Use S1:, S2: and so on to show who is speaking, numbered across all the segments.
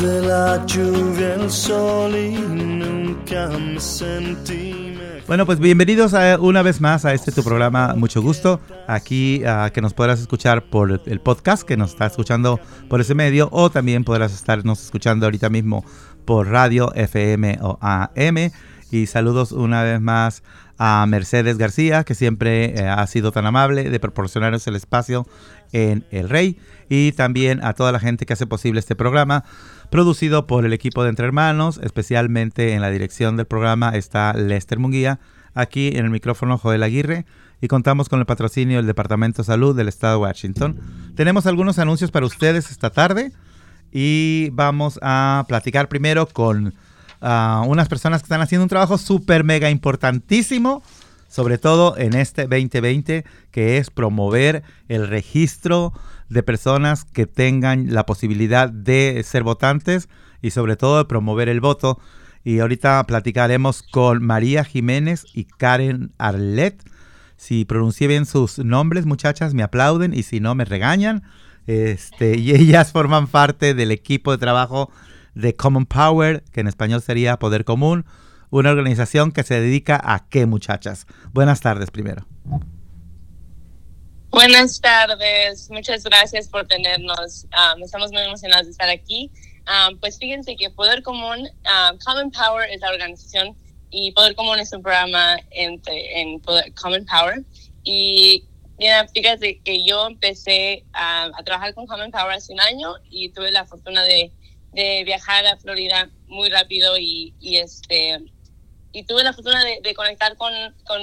S1: De la lluvia el sol y nunca me sentí
S2: Bueno, pues bienvenidos a, una vez más a este tu programa, mucho gusto. Aquí uh, que nos podrás escuchar por el podcast, que nos está escuchando por ese medio, o también podrás estarnos escuchando ahorita mismo por radio, FM o AM. Y saludos una vez más a Mercedes García, que siempre eh, ha sido tan amable de proporcionarnos el espacio en El Rey y también a toda la gente que hace posible este programa, producido por el equipo de Entre Hermanos, especialmente en la dirección del programa está Lester Munguía, aquí en el micrófono Joel Aguirre y contamos con el patrocinio del Departamento de Salud del Estado de Washington. Tenemos algunos anuncios para ustedes esta tarde y vamos a platicar primero con uh, unas personas que están haciendo un trabajo súper mega importantísimo sobre todo en este 2020, que es promover el registro de personas que tengan la posibilidad de ser votantes y sobre todo de promover el voto. Y ahorita platicaremos con María Jiménez y Karen Arlet. Si pronuncié bien sus nombres, muchachas, me aplauden y si no, me regañan. Este, y ellas forman parte del equipo de trabajo de Common Power, que en español sería Poder Común, una organización que se dedica a qué, muchachas. Buenas tardes primero.
S3: Buenas tardes, muchas gracias por tenernos. Um, estamos muy emocionados de estar aquí. Um, pues fíjense que Poder Común, um, Common Power es la organización y Poder Común es un programa entre, en Common Power. Y mira, fíjate que yo empecé a trabajar con Common Power hace un año y tuve la fortuna de, de viajar a Florida muy rápido y, y este y tuve la fortuna de, conectar con, con,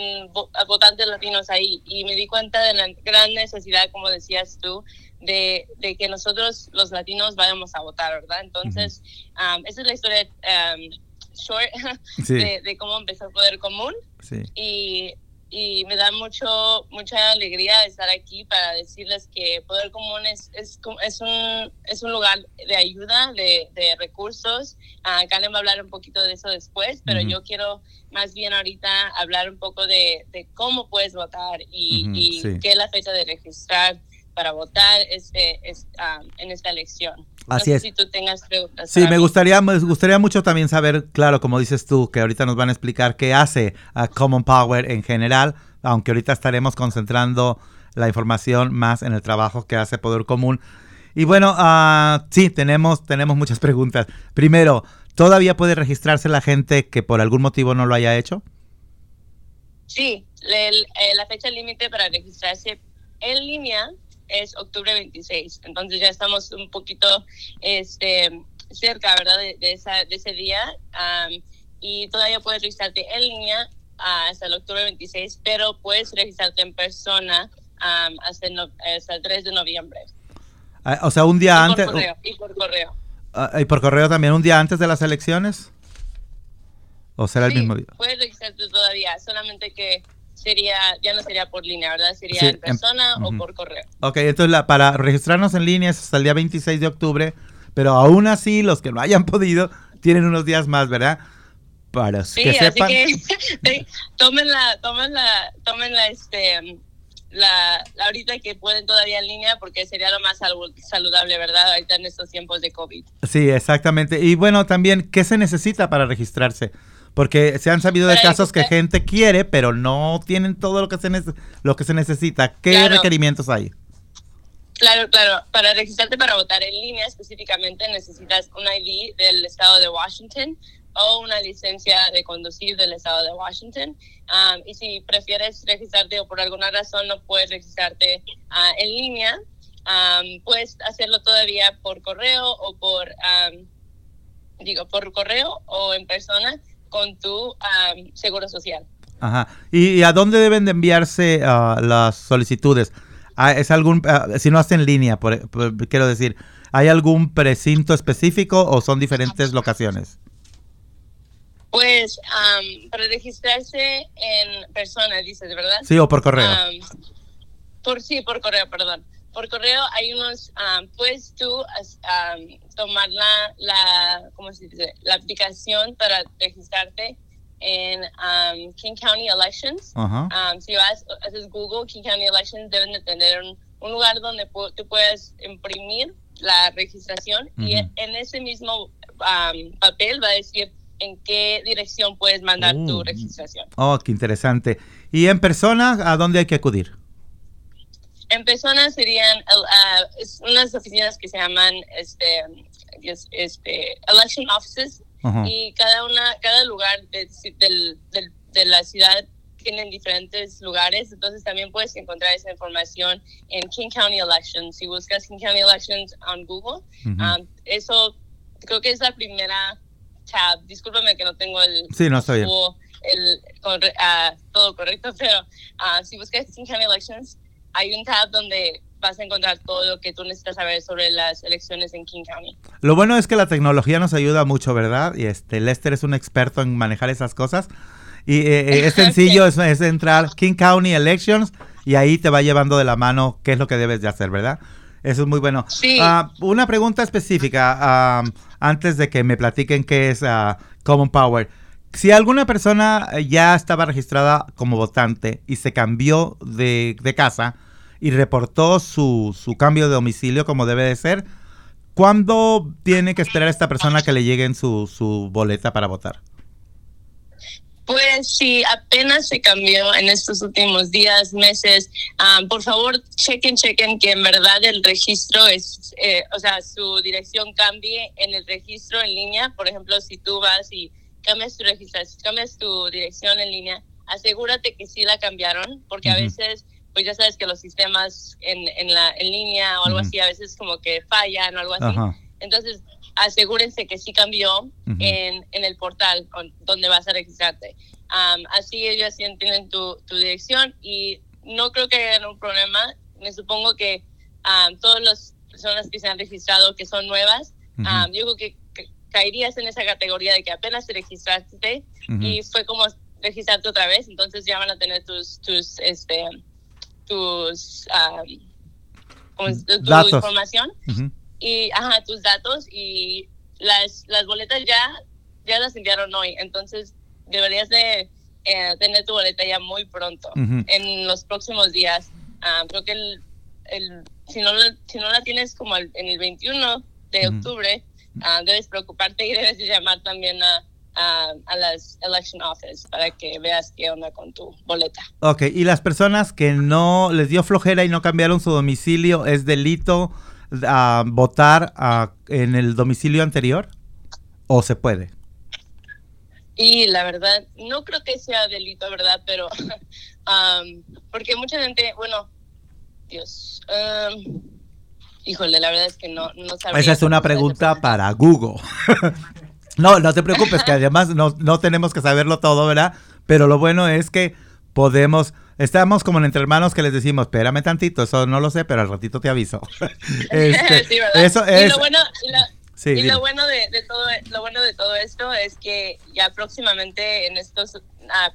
S3: votantes latinos ahí y me di cuenta de la gran necesidad, como decías tú, de, de que nosotros los latinos vayamos a votar, ¿verdad? Entonces, um, esa es la historia um, short de, de, cómo empezó el Poder Común. Sí. Y y me da mucho mucha alegría estar aquí para decirles que Poder Común es, es, es, un, es un lugar de ayuda, de, de recursos. Uh, Karen va a hablar un poquito de eso después, pero yo quiero más bien ahorita hablar un poco de, de cómo puedes votar y, y qué es la fecha de registrar para votar este, en esta elección.
S2: Así es.
S3: Si tú tengas preguntas.
S2: Sí, me gustaría, me gustaría mucho también saber, claro, como dices tú, que ahorita nos van a explicar qué hace a Common Power en general, aunque ahorita estaremos concentrando la información más en el trabajo que hace Poder Común. Y bueno, uh, sí, tenemos, tenemos muchas preguntas. Primero, ¿todavía puede registrarse la gente que por algún motivo no lo haya hecho?
S3: Sí, la fecha límite para registrarse en línea es octubre 26. Entonces ya estamos un poquito este, cerca, ¿verdad? De, esa, de ese día. y todavía puedes registrarte en línea hasta el octubre 26, pero puedes registrarte en persona hasta, el 3 de noviembre.
S2: Ah, o sea, un día antes.
S3: Correo, y por correo.
S2: Ah, ¿Y por correo también un día antes de las elecciones? ¿O será el mismo día?
S3: Puedes registrarte todavía, solamente que sería, ya no sería por línea, ¿verdad? Sería en persona o por correo. Ok,
S2: entonces la, para registrarnos en línea es hasta el día 26 de octubre, pero aún así los que no hayan podido tienen unos días más, ¿verdad? Para
S3: sí,
S2: que
S3: así que tomen la, tomen la, tomen la, este, la, ahorita que pueden todavía en línea porque sería lo más saludable, ¿verdad? Ahorita en estos tiempos de COVID.
S2: Sí, exactamente. Y bueno, también, ¿qué se necesita para registrarse? Porque se han sabido de casos que gente quiere, pero no tienen todo lo que se, lo que se necesita. ¿Qué requerimientos hay?
S3: Claro, claro. Para registrarte para votar en línea específicamente necesitas un ID del estado de Washington o una licencia de conducir del estado de Washington. Um, y si prefieres registrarte o por alguna razón no puedes registrarte uh, en línea, um, puedes hacerlo todavía por correo o por, um, digo, por correo o en persona con tu seguro social.
S2: Ajá. ¿Y, a dónde deben de enviarse ah, las solicitudes? Ah, ¿Es algún, ah, si no hacen en línea, quiero decir, ¿hay algún precinto específico o son diferentes locaciones?
S3: Pues para registrarse en persona, dices, ¿verdad?
S2: Sí, o por correo.
S3: por sí, por correo, perdón por correo hay unos, um, puedes tú um, tomar la, la, ¿cómo se dice? la aplicación para registrarte en um, King County Elections. si vas, haces Google, King County Elections deben de tener un, lugar donde tú puedes imprimir la registración y
S2: Ujú.
S3: en ese mismo am, papel va a decir en qué dirección puedes mandar tu
S2: Oh.
S3: registración.
S2: Oh, qué interesante. ¿Y en persona a dónde hay que acudir?
S3: En persona serían ah, unas oficinas que se llaman este, es- este, election offices
S2: Ajá.
S3: y cada una cada lugar de, del- del- de la ciudad tienen diferentes lugares entonces también puedes encontrar esa información en King County Elections si buscas King County Elections en Google
S2: Ujú.
S3: um, eso creo que es la primera tab discúlpame que no tengo el
S2: Sí, no, está bien.
S3: el ah, todo correcto pero ah, si buscas King County Elections hay un tab donde vas a encontrar todo lo que tú necesitas saber sobre las elecciones en King County
S2: Lo bueno es que la tecnología nos ayuda mucho, ¿verdad? Y este Lester es un experto en manejar esas cosas. Y eh, eh, es sencillo, es, es entrar King County Elections y ahí te va llevando de la mano qué es lo que debes de hacer, ¿verdad? Eso es muy bueno.
S3: Sí.
S2: Ah, una pregunta específica ah, antes de que me platiquen qué es ah, Common Power. Si alguna persona ya estaba registrada como votante y se cambió de, de casa y reportó su, su cambio de domicilio como debe de ser, ¿cuándo tiene que esperar esta persona que le lleguen su, su boleta para votar?
S3: Pues si apenas se cambió en estos últimos días, meses, ah, por favor chequen, chequen que en verdad el registro es, eh, o sea, su dirección cambie en el registro en línea. Por ejemplo, si tú vas y cambias tu registración, cambias tu dirección en línea, asegúrate que sí la cambiaron, porque a
S2: Ujú.
S3: veces, pues ya sabes que los sistemas en, en la en línea o algo así, a veces como que fallan o algo así.
S2: Ajá.
S3: Entonces, asegúrense que sí cambió
S2: Ujú.
S3: en, en el portal con- donde vas a registrarte. Am, así ellos tienen tu, tu dirección y no creo que haya un problema. Me supongo que am, todas las personas que se han registrado que son nuevas, am, yo creo que, que caerías en esa categoría de que apenas te registraste y fue como registrarte otra vez, entonces ya van a tener tus, tus, este, tus, am, ¿cómo es? tu
S2: Datos.
S3: información y ajá, tus datos y las, las boletas ya, ya las enviaron hoy, entonces deberías de eh, tener tu boleta ya muy pronto, en los próximos días. Ah, creo que el, el, si, no, si no la tienes como el- en el 21 de octubre, ah, debes preocuparte y debes de llamar también a, a, a las election office para que veas qué onda con tu boleta.
S2: Ok, y las personas que no les dio flojera y no cambiaron su domicilio, ¿es delito ah, votar ah, en el domicilio anterior? ¿O se puede?
S3: Y la verdad, no creo que sea delito, ¿verdad? Pero, am, porque mucha gente, bueno, Dios, am, híjole, la verdad es que no, no sabría
S2: Esa es una pregunta para Google. no, no te preocupes, que además no, no tenemos que saberlo todo, ¿verdad? Pero lo bueno es que podemos, estamos como entre hermanos que les decimos, espérame tantito, eso no lo sé, pero al ratito te aviso. Este,
S3: Sí, ¿verdad?
S2: eso
S3: y
S2: es...
S3: lo bueno, y
S2: sí,
S3: y lo bueno de, de todo lo bueno de todo esto es que ya próximamente en estos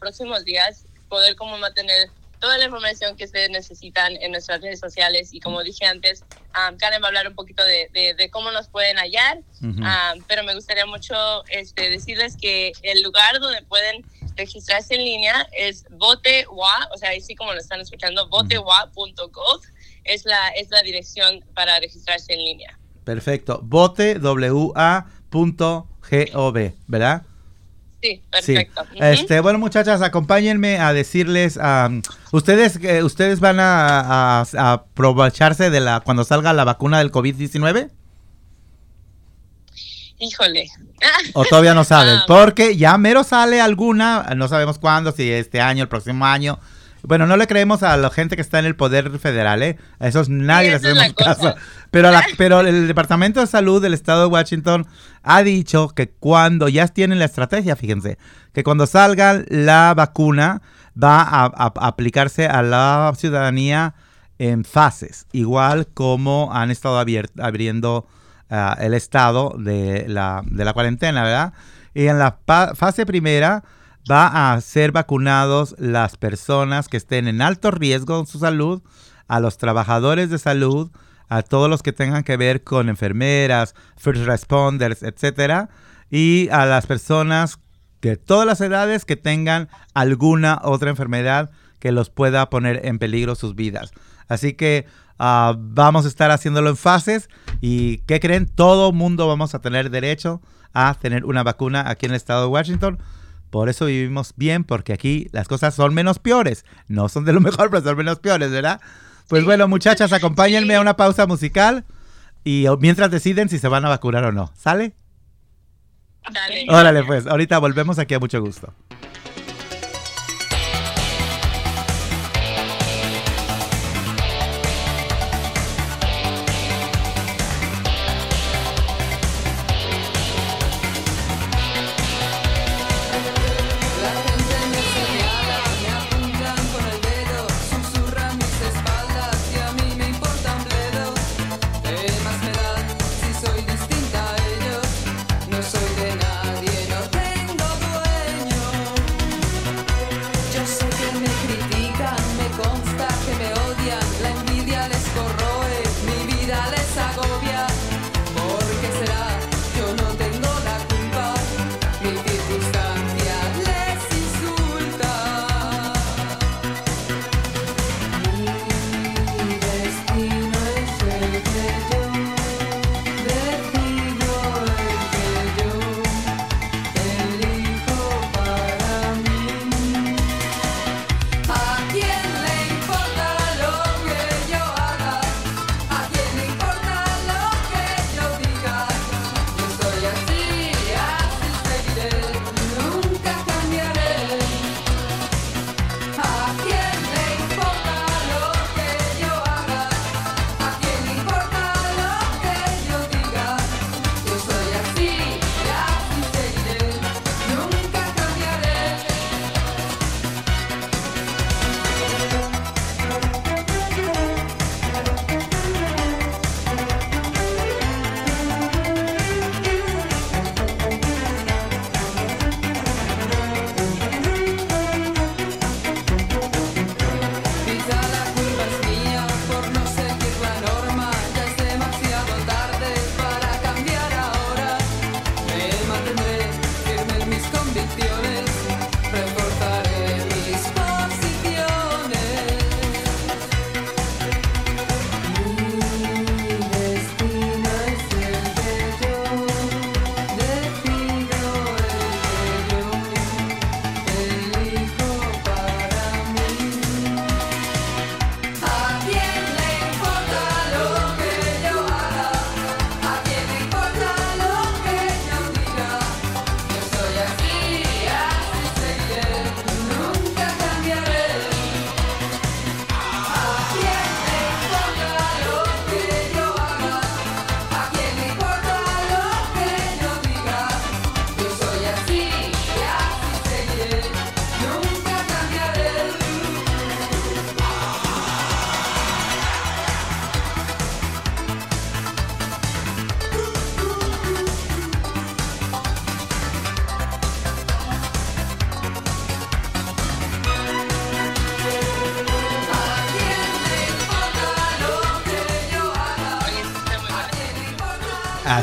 S3: próximos días poder como mantener toda la información que ustedes necesitan en nuestras redes sociales y como dije antes um, Karen va a hablar un poquito de, de- de cómo nos pueden hallar. Ah, pero me gustaría mucho este, decirles que el lugar donde pueden registrarse en línea es votewa, o sea, así como lo están escuchando, votewa.gov es la, es la dirección para registrarse en línea.
S2: Perfecto. Vote wa.gov, ¿verdad?
S3: Sí,
S2: Sí.
S3: perfecto.
S2: Este, bueno, muchachas, acompáñenme a decirles, am, ustedes, eh, ustedes van a, a- a aprovecharse de la cuando salga la vacuna del COVID-19
S3: Híjole.
S2: o todavía no saben,
S3: Ah.
S2: porque ya mero sale alguna, no sabemos cuándo, si este año, el próximo año. Bueno, no le creemos a la gente que está en el poder federal, ¿eh? A esos nadie
S3: Sí,
S2: les hacemos caso. Pero, la- pero el Departamento de Salud del Estado de Washington ha dicho que cuando ya tienen la estrategia, fíjense, que cuando salga la vacuna va a, a- a aplicarse a la ciudadanía en fases, igual como han estado abriendo ah, el estado de la, de la cuarentena, ¿verdad? Y en la fase primera va a ser vacunados las personas que estén en alto riesgo en su salud, a los trabajadores de salud, a todos los que tengan que ver con enfermeras, first responders, etcétera, y a las personas de todas las edades que tengan alguna otra enfermedad que los pueda poner en peligro sus vidas.
S4: Así que ah, vamos a estar haciéndolo en fases y ¿qué creen? Todo mundo vamos a tener derecho a tener una vacuna aquí en el estado de Washington. Por eso vivimos bien, porque aquí las cosas son menos peores. No son de lo mejor, pero son menos peores, ¿verdad? Pues bueno, muchachas, acompáñenme a una pausa musical y mientras deciden si se van a vacunar o no. ¿Sale?
S3: Dale.
S4: Órale, pues, ahorita volvemos aquí a mucho gusto.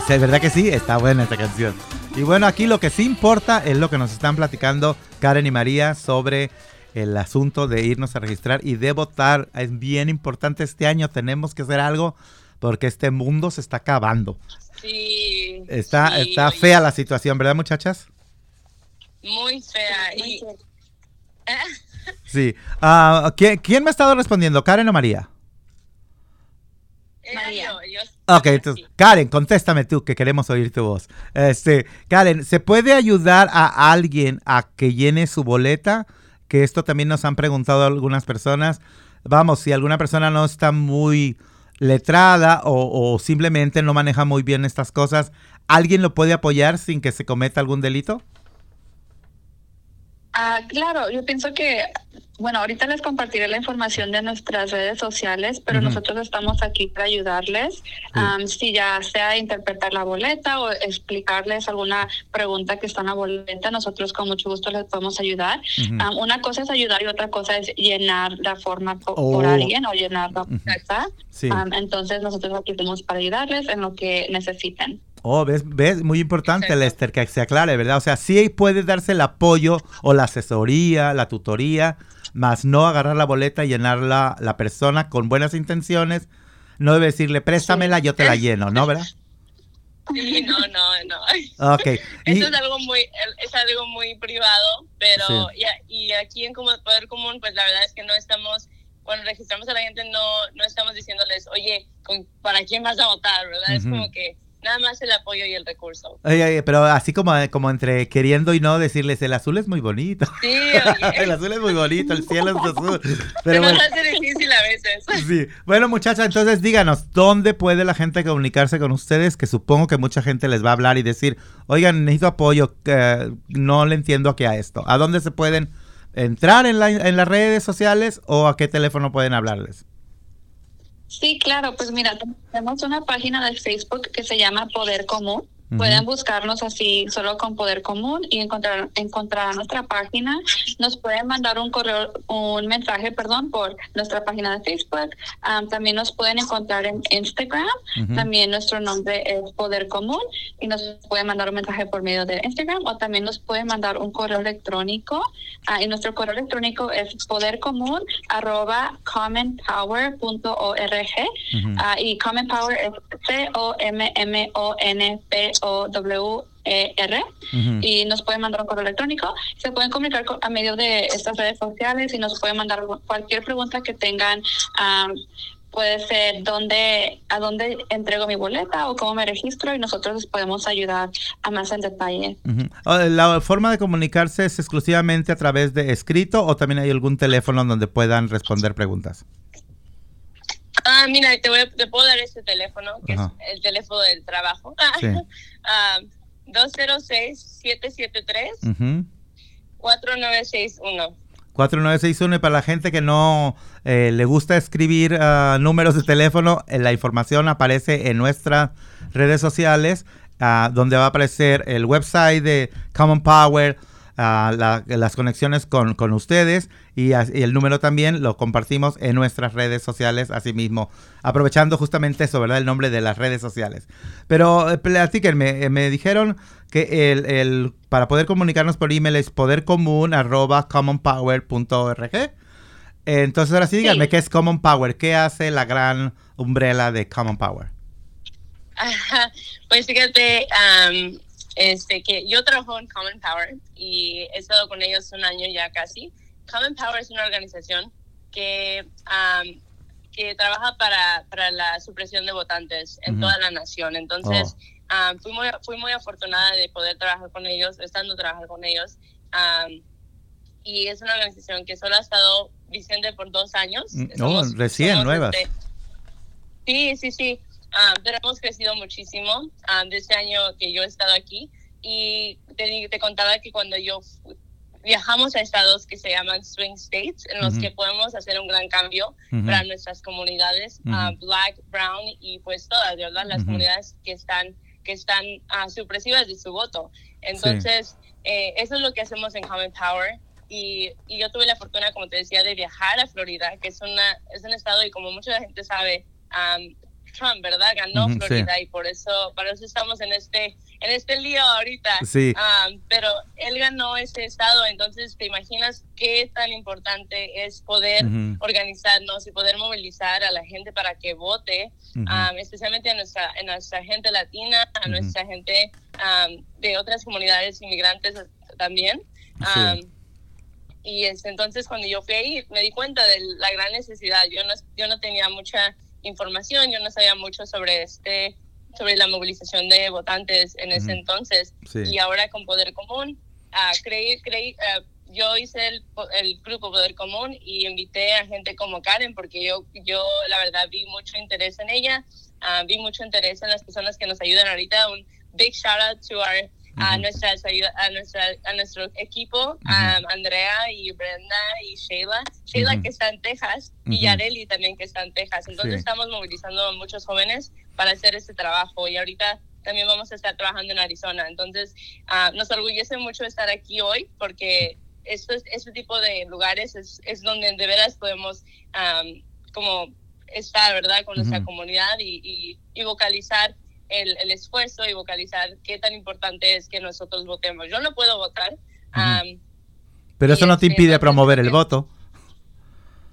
S3: Sí,
S4: ¿verdad que sí? Está buena esta canción. Y bueno, aquí lo que sí importa es lo que nos están platicando Karen y María sobre el asunto de irnos a registrar y de votar. Es bien importante este año, tenemos que hacer algo porque este mundo se está acabando.
S3: Sí.
S4: Está,
S3: sí,
S4: está
S3: oye,
S4: fea la situación, ¿verdad muchachas?
S3: Muy fea. Y,
S4: Sí. Ah, ¿quién, quién me ha estado respondiendo, Karen o María?
S5: María.
S4: Ok, entonces, Karen, contéstame tú, que queremos oír tu voz. Este, Karen, ¿se puede ayudar a alguien a que llene su boleta? Que esto también nos han preguntado algunas personas. Vamos, si alguna persona no está muy letrada o, o simplemente no maneja muy bien estas cosas, ¿alguien lo puede apoyar sin que se cometa algún delito?
S5: Ah, claro, yo pienso que, bueno, ahorita les compartiré la información de nuestras redes sociales, pero nosotros estamos aquí para ayudarles, am, si ya sea interpretar la boleta o explicarles alguna pregunta que está en la boleta, nosotros con mucho gusto les podemos ayudar. Una cosa es ayudar y otra cosa es llenar la forma po-
S4: Oh.
S5: por alguien o llenar la boleta.
S4: Sí.
S5: Entonces nosotros aquí estamos para ayudarles en lo que necesiten.
S2: Oh, ves, ves, muy importante,
S3: Exacto.
S2: Lester, que se aclare, ¿verdad? O sea, sí puede darse el apoyo o la asesoría, la tutoría, más no agarrar la boleta y llenarla la persona con buenas intenciones. No debe decirle, préstamela, yo te la lleno, ¿no, verdad?
S3: Sí, no, no, no.
S2: Ok. Y-
S3: Eso es algo muy, es algo muy privado, pero
S2: Sí.
S3: y, y aquí en como Poder Común, pues la verdad es que no estamos, cuando registramos a la gente, no, no estamos diciéndoles, oye, ¿con- ¿para quién vas a votar? ¿Verdad? Es como que nada más el apoyo y el recurso.
S2: Oye, oye, pero así como, como entre queriendo y no decirles, el azul es muy bonito.
S3: Sí,
S2: el azul es muy bonito, el cielo es azul.
S3: se
S2: Pero
S3: nos
S2: bueno,
S3: hace difícil a veces.
S2: sí. bueno, muchachas, entonces díganos, ¿dónde puede la gente comunicarse con ustedes? Que supongo que mucha gente les va a hablar y decir, oigan, necesito apoyo, que no le entiendo aquí a esto. ¿A dónde se pueden entrar en, la- en las redes sociales o a qué teléfono pueden hablarles?
S5: Sí, claro, pues mira, tenemos una página de Facebook que se llama Poder Común. Pueden buscarnos así solo con Poder Común y encontrar encontrar nuestra página. Nos pueden mandar un correo, un mensaje, perdón, por nuestra página de Facebook. Am, también nos pueden encontrar en Instagram. También nuestro nombre es Poder Común y nos pueden mandar un mensaje por medio de Instagram o también nos pueden mandar un correo electrónico. Ah, y nuestro correo electrónico es podercomún arroba commonpower.org. Ah, y Common Power es C-O-M-M-O-N-P-O-W-E-R.
S2: Ujú.
S5: Y nos pueden mandar un correo electrónico. Se pueden comunicar a medio de estas redes sociales y nos pueden mandar cualquier pregunta que tengan. puede ser dónde, a dónde entrego mi boleta o cómo me registro y nosotros les podemos ayudar a más en detalle.
S2: Oh, ¿La forma de comunicarse es exclusivamente a través de escrito o también hay algún teléfono donde puedan responder preguntas?
S3: Ah, mira, te, voy a- te puedo dar este teléfono, que
S2: Ajá.
S3: es el teléfono del trabajo.
S2: Sí.
S3: Ah, 206-773.
S2: Ujú.
S3: 4961.
S2: 4961 y para la gente que no eh, le gusta escribir ah, números de teléfono, eh, la información aparece en nuestras redes sociales, ah, donde va a aparecer el website de Common Power, la- las conexiones con, con ustedes y, el número también lo compartimos en nuestras redes sociales, asimismo, aprovechando justamente eso, ¿verdad? El nombre de las redes sociales. Pero eh, platíquenme, eh, me dijeron que el, el- para poder comunicarnos por email es podercomún@commonpower.org. Eh, Entonces ahora sí díganme
S5: Sí.
S2: qué es Common Power, qué hace la gran umbrella de Common Power.
S3: Ajá. Pues fíjate, am, este, que yo trabajo en Common Power y he estado con ellos un año ya casi. Common Power es una organización que, que trabaja para, para la supresión de votantes en toda la nación. Entonces, am, fui, muy, fui muy afortunada de poder trabajar con ellos, estando trabajar con ellos. Y es una organización que solo ha estado vigente por dos años.
S2: Mm, oh, recién, nuevas.
S3: este, Sí, sí, sí. Ah, pero hemos crecido muchísimo ah, de este año que yo he estado aquí. Y te, te contaba que cuando yo viajamos a estados que se llaman swing states, en los
S2: Ujú.
S3: que podemos hacer un gran cambio
S2: Ujú.
S3: para nuestras comunidades, ah,
S2: Ujú.
S3: black, brown y pues todas, ¿verdad? Las comunidades que están que están supresivas de su voto. Entonces, eh, eso es lo que hacemos en Common Power. Y, y yo tuve la fortuna, como te decía, de viajar a Florida, que es, una, es un estado, y como mucha gente sabe, am, Trump, ¿verdad? Ganó. Florida y por eso, para eso estamos en este, en este lío ahorita.
S2: Sí.
S3: Pero él ganó ese estado, entonces te imaginas qué tan importante es poder
S2: Ujú.
S3: organizarnos y poder movilizar a la gente para que vote, um, especialmente a nuestra, a nuestra gente latina, a nuestra gente um, de otras comunidades inmigrantes también.
S2: Sí.
S3: Y es, entonces cuando yo fui ahí me di cuenta de la gran necesidad. Yo no, yo no tenía mucha información, yo no sabía mucho sobre este sobre la movilización de votantes en ese
S2: Ujú.
S3: entonces
S2: Sí.
S3: y ahora con Poder Común ah, creí, creí, ah, yo hice el, el grupo Poder Común y invité a gente como Karen porque yo, yo la verdad vi mucho interés en ella, ah, vi mucho interés en las personas que nos ayudan ahorita. Un big shout out to our, a, nuestras ayuda, a, nuestra, a nuestro equipo, um, Andrea y Brenda y Sheila. Sheila que está en Texas y Yareli también que está en Texas. Entonces
S2: Sí.
S3: estamos movilizando a muchos jóvenes para hacer este trabajo y ahorita también vamos a estar trabajando en Arizona. Entonces, ah, nos orgullece mucho estar aquí hoy porque esto es- este tipo de lugares es, es donde de veras podemos am, como estar, ¿verdad? Con nuestra comunidad y, y, y vocalizar el, el esfuerzo y vocalizar qué tan importante es que nosotros votemos. Yo no puedo votar.
S2: Pero eso no te impide promover el voto.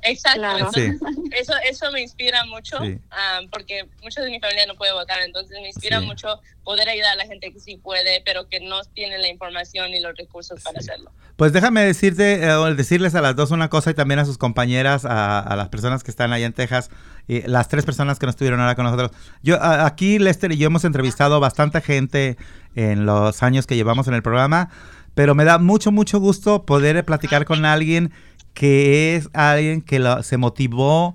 S3: Exacto.
S5: Claro.
S3: entonces, Eso, eso me inspira mucho,
S2: Sí.
S3: am, porque mucha de mi familia no puede votar, entonces me inspira
S2: Sí.
S3: mucho poder ayudar a la gente que sí puede, pero que no tiene la información y los recursos para hacerlo.
S2: Pues déjame decirte, eh, o decirles a las dos una cosa y también a sus compañeras, a, a las personas que están allá en Texas, y las tres personas que no estuvieron ahora con nosotros. Yo a- aquí Lester y yo hemos entrevistado bastante gente en los años que llevamos en el programa, pero me da mucho mucho gusto poder platicar con alguien que es alguien que se motivó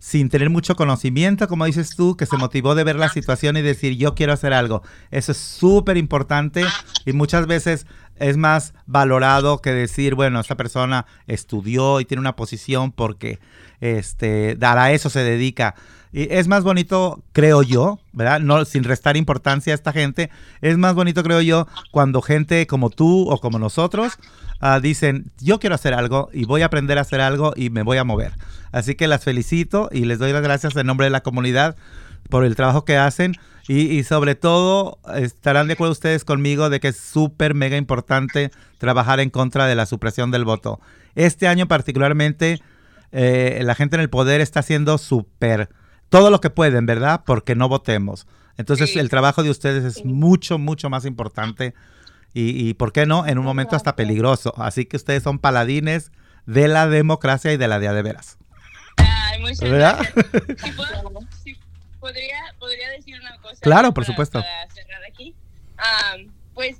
S2: sin tener mucho conocimiento, como dices tú, que se motivó de ver la situación y decir yo quiero hacer algo. Eso es súper importante y muchas veces es más valorado que decir, bueno, esta persona estudió y tiene una posición porque este, a eso se dedica. Y es más bonito, creo yo, ¿verdad? No, sin restar importancia a esta gente, es más bonito, creo yo, cuando gente como tú o como nosotros ah, dicen, yo quiero hacer algo y voy a aprender a hacer algo y me voy a mover. Así que las felicito y les doy las gracias en nombre de la comunidad por el trabajo que hacen y, y sobre todo estarán de acuerdo ustedes conmigo de que es súper mega importante trabajar en contra de la supresión del voto. Este año particularmente eh, la gente en el poder está haciendo súper todo lo que pueden, ¿verdad? Porque no votemos. Entonces el trabajo de ustedes es mucho, mucho más importante y, y, ¿por qué no? En un momento hasta peligroso. Así que ustedes son paladines de la democracia y de la de a de veras.
S3: Ay, muchas
S2: ¿Verdad?
S3: gracias. Si puedo- si podría, podría decir una cosa.
S2: Claro, por
S3: para-
S2: supuesto.
S3: Para cerrar aquí. Am, pues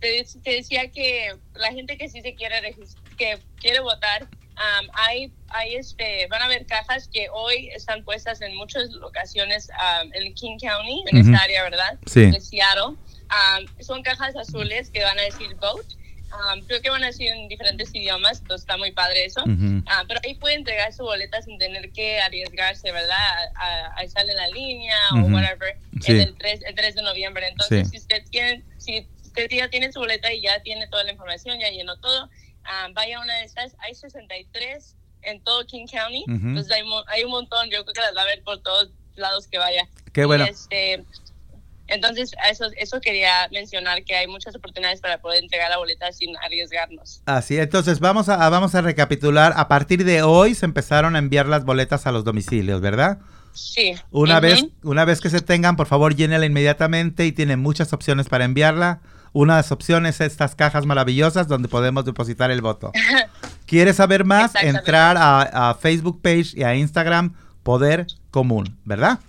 S3: te, te decía que la gente que sí se quiere que quiere votar, am, hay, hay este, van a haber cajas que hoy están puestas en muchas locaciones am, en King County, en
S2: Ujú.
S3: esta área, ¿verdad?
S2: Sí.
S3: De Seattle. Am, son cajas azules que van a decir vote. Am, creo que van a decir en diferentes idiomas, entonces está muy padre eso.
S2: Ujú.
S3: Ah, pero ahí puede entregar su boleta sin tener que arriesgarse, ¿verdad? A, a- estar en la línea
S2: Ujú.
S3: o whatever.
S2: Sí.
S3: Es el 3, el 3 de noviembre. Entonces,
S2: Sí.
S3: si usted tiene, si usted ya tiene su boleta y ya tiene toda la información, ya llenó todo, vaya a una de estas. Hay 63 en todo King County.
S2: Ujú.
S3: Entonces, hay, hay un montón. Yo creo que las va a ver por todos lados que vaya.
S2: Qué
S3: Y,
S2: bueno.
S3: este, entonces, eso, eso quería mencionar, que hay muchas oportunidades para poder entregar la boleta sin arriesgarnos.
S2: Así, entonces vamos a, vamos a recapitular. A partir de hoy se empezaron a enviar las boletas a los domicilios, ¿verdad?
S3: Sí.
S2: Una, vez, una vez que se tengan, por favor, llénela inmediatamente y tiene muchas opciones para enviarla. Una de las opciones es estas cajas maravillosas donde podemos depositar el voto. ¿Quieres saber más? Entrar a, a Facebook page y a Instagram Poder Común, ¿verdad?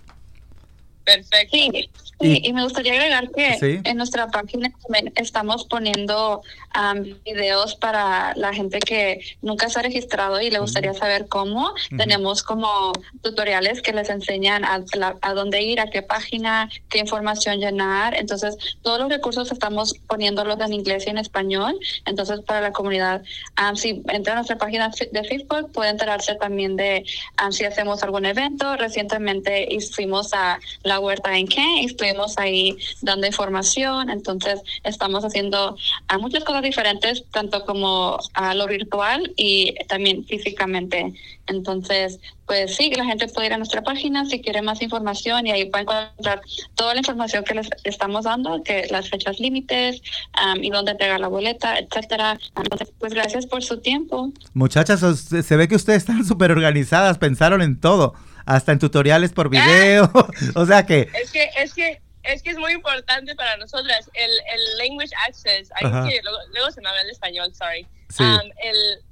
S3: Perfecto.
S5: Sí, sí, y me gustaría agregar que
S2: Sí.
S5: en nuestra página también estamos poniendo am, videos para la gente que nunca se ha registrado y le gustaría saber cómo. Tenemos como tutoriales que les enseñan a, la- a dónde ir, a qué página, qué información llenar. Entonces, todos los recursos estamos poniéndolos en inglés y en español. Entonces, para la comunidad, am, si entra a nuestra página de Facebook, puede enterarse también de am, si hacemos algún evento. Recientemente fuimos a la huerta en Kent estuvimos ahí dando información. Entonces, estamos haciendo ah, muchas cosas diferentes, tanto como a lo virtual y también físicamente. Entonces, pues sí, la gente puede ir a nuestra página si quiere más información y ahí a encontrar toda la información que les estamos dando, que las fechas límites am, y dónde entregar la boleta, etcétera. Entonces, pues gracias por su tiempo.
S2: Muchachas, se ve que ustedes están súper organizadas, pensaron en todo, hasta en tutoriales por video. o sea que,
S3: Es que, es que, es que es muy importante para nosotras el, el language access. Ay, luego, luego se me va el español, sorry.
S2: Sí.
S3: Um, el,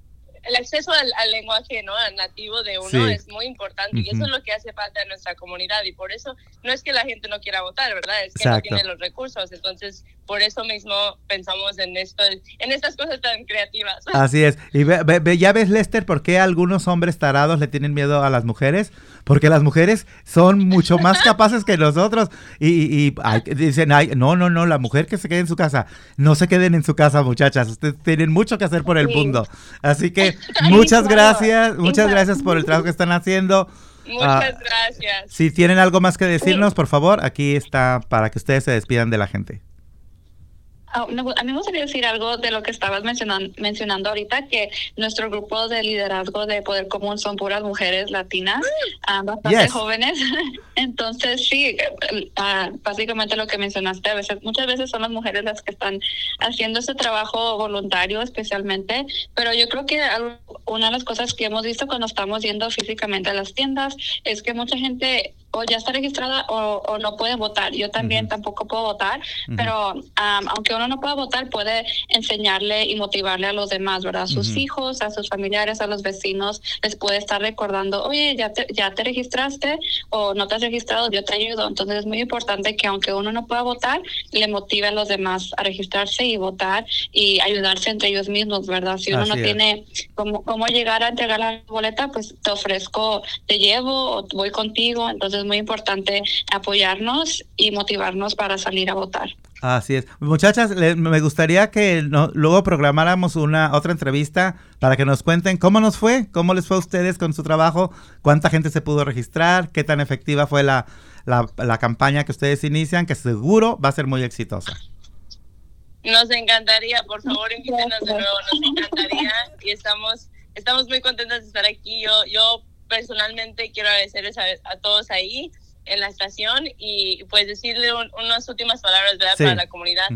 S3: el acceso al, al lenguaje no Al nativo de uno
S2: Sí.
S3: es muy importante y eso es lo que hace falta en nuestra comunidad y por eso no es que la gente no quiera votar, ¿verdad? Es que
S2: Exacto.
S3: no tiene los recursos. Entonces, por eso mismo pensamos en esto, en estas cosas tan creativas.
S2: así es. Y ve- ve- ve- ya ves, Lester, por qué algunos hombres tarados le tienen miedo a las mujeres. Porque las mujeres son mucho más capaces que nosotros. Y, y- y, ay, dicen, ay, no, no, no, la mujer que se quede en su casa. No se queden en su casa, muchachas. Ustedes tienen mucho que hacer por el
S5: Sí.
S2: mundo. Así que Muchas gracias, muchas gracias por el trabajo que están haciendo.
S3: Muchas
S2: Ah,
S3: gracias.
S2: Si tienen algo más que decirnos, por favor, aquí está para que ustedes se despidan de la gente.
S5: Ah, me A mí me gustaría decir algo de lo que estabas mencionando, mencionando ahorita, que nuestro grupo de liderazgo de Poder Común son puras mujeres latinas, ah, bastante
S2: Yes.
S5: jóvenes. Entonces, sí, ah, básicamente lo que mencionaste, a veces, muchas veces son las mujeres las que están haciendo ese trabajo voluntario especialmente, pero yo creo que una de las cosas que hemos visto cuando estamos yendo físicamente a las tiendas es que mucha gente o ya está registrada o, o no puede votar. Yo también tampoco puedo votar, pero am, aunque uno no pueda votar, puede enseñarle y motivarle a los demás, ¿verdad? A sus hijos, a sus familiares, a los vecinos, les puede estar recordando, oye, ya te, ya te registraste o no te has registrado, yo te ayudo. Entonces es muy importante que aunque uno no pueda votar, le motive a los demás a registrarse y votar y ayudarse entre ellos mismos, ¿verdad? Si uno
S2: Así
S5: no
S2: es.
S5: tiene cómo, cómo llegar a entregar la boleta, pues te ofrezco, te llevo o voy contigo. Entonces es muy importante apoyarnos y motivarnos para salir a votar.
S2: Así es. Muchachas, le- me gustaría que no- luego programáramos una otra entrevista para que nos cuenten cómo nos fue, cómo les fue a ustedes con su trabajo, cuánta gente se pudo registrar, qué tan efectiva fue la, la, la campaña que ustedes inician, que seguro va a ser muy exitosa.
S3: Nos encantaría, por favor, invítenos de nuevo, nos encantaría y estamos, estamos muy contentos de estar aquí. Yo, yo personalmente quiero agradecerles a, a todos ahí en la estación y pues decirle un- unas últimas palabras ¿verdad?
S2: Sí.
S3: para la comunidad.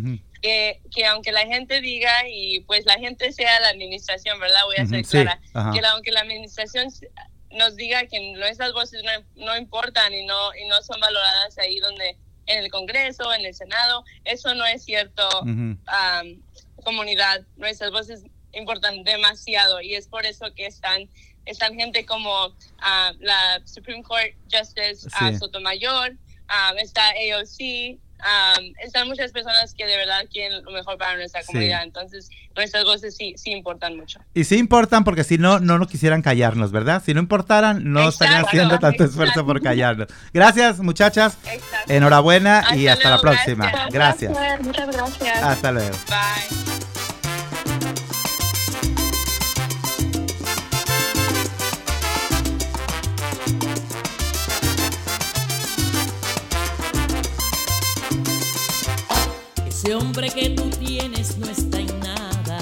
S3: Que, que aunque la gente diga y pues la gente sea la administración, ¿verdad? Voy a ser
S2: sí,
S3: clara. Que la- aunque la administración nos diga que nuestras voces no, no importan y no, y no son valoradas ahí donde en el Congreso, en el Senado, eso no es cierto comunidad. Nuestras voces importan demasiado y es por eso que están, están gente como ah, la Supreme Court Justice ah,
S2: Sí.
S3: Sotomayor, am, está AOC, am, están muchas personas que de verdad quieren lo mejor para nuestra
S2: Sí.
S3: comunidad. Entonces, nuestras voces sí, sí importan mucho.
S2: Y sí importan porque si no, no nos quisieran callarnos, ¿verdad? Si no importaran, no estarían
S3: Exacto,
S2: haciendo tanto esfuerzo por callarnos. Gracias, muchachas.
S3: Exacto.
S2: Enhorabuena y
S3: Hasta
S2: hasta la
S3: luego,
S2: próxima.
S3: gracias.
S2: Gracias.
S5: Muchas gracias.
S2: Hasta luego.
S3: Bye.
S6: Ese hombre que tú tienes no está en nada.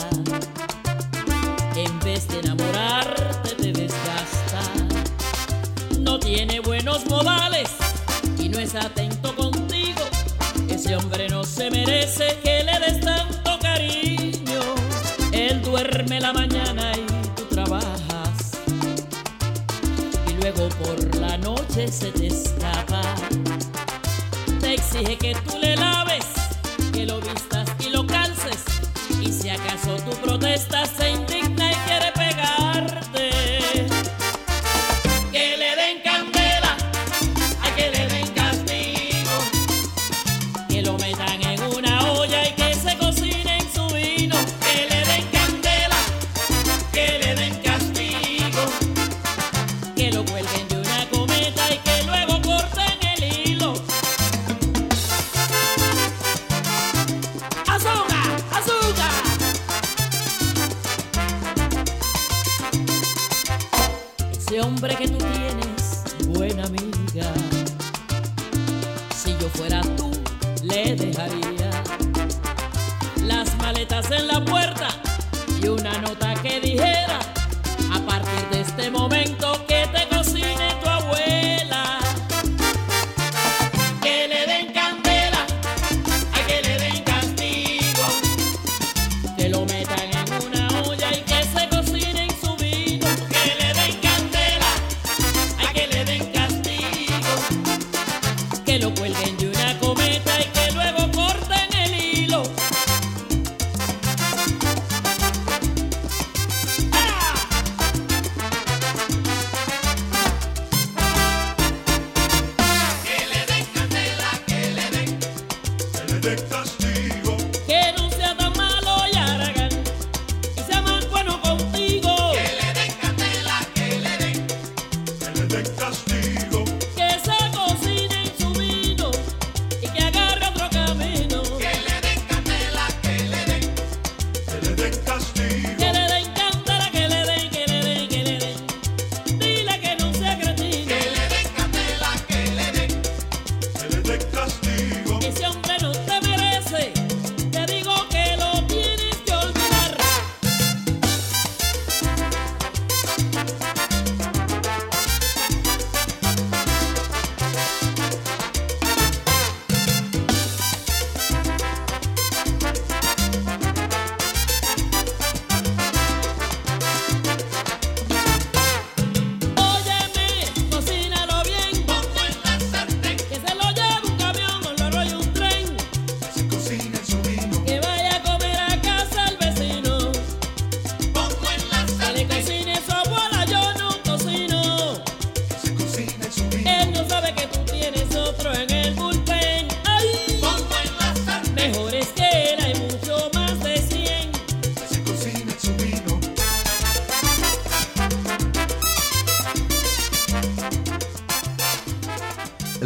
S6: En vez de enamorarte te desgasta. No tiene buenos modales y no es atento contigo. Ese hombre no se merece que le des tanto cariño. Él duerme la mañana y tú trabajas. Y luego por la noche se te escapa te exige que tú le laves, lo vistas y lo calces. Y si acaso tú protestas, se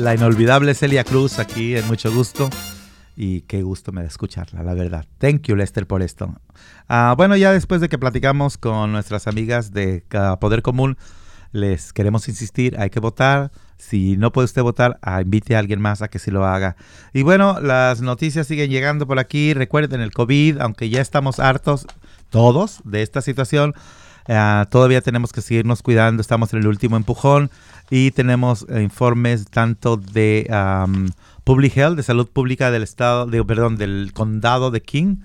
S6: la
S2: inolvidable Celia Cruz aquí en mucho gusto. Y qué gusto me da escucharla, la verdad. Thank you, Lester, por esto. Ah, bueno, ya después de que platicamos con nuestras amigas de Poder Común, les queremos insistir, hay que votar. Si no puede usted votar, ah, invite a alguien más a que sí lo haga. Y bueno, las noticias siguen llegando por aquí. Recuerden, el COVID, aunque ya estamos hartos todos de esta situación, ah, todavía tenemos que seguirnos cuidando. Estamos en el último empujón y tenemos eh, informes tanto de am, Public Health, de salud pública del estado, de, perdón, del condado de King.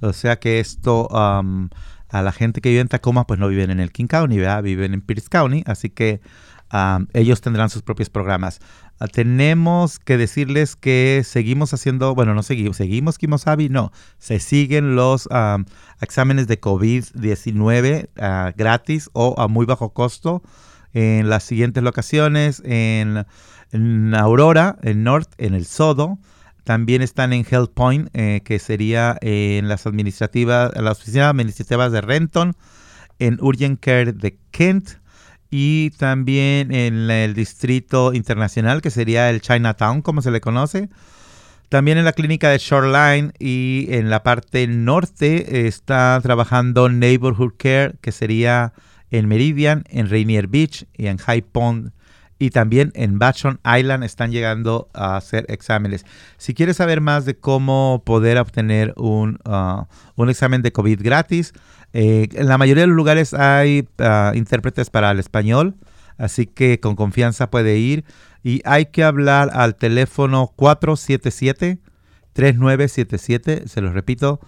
S2: O sea que esto am, a la gente que vive en Tacoma, pues no viven en el King County, ¿verdad? viven en Pierce County, así que am, ellos tendrán sus propios programas. Ah, tenemos que decirles que seguimos haciendo, bueno, no seguimos, seguimos Kimosabi, no, se siguen los am, exámenes de COVID-19 ah, gratis o a muy bajo costo en las siguientes locaciones, en, Aurora, en North, en el Sodo. También están en Health Point, eh, que sería en las administrativas, las oficinas administrativas de Renton, en Urgent Care de Kent y también en el distrito internacional, que sería el Chinatown, como se le conoce. También en la clínica de Shoreline y en la parte norte eh, está trabajando Neighborhood Care, que sería en Meridian, en Rainier Beach y en High Pond. Y también en Vashon Island están llegando a hacer exámenes. Si quieres saber más de cómo poder obtener un, ah, un examen de COVID gratis, eh, en la mayoría de los lugares hay ah, intérpretes para el español, así que con confianza puede ir. Y hay que hablar al teléfono 477-3977, se los repito,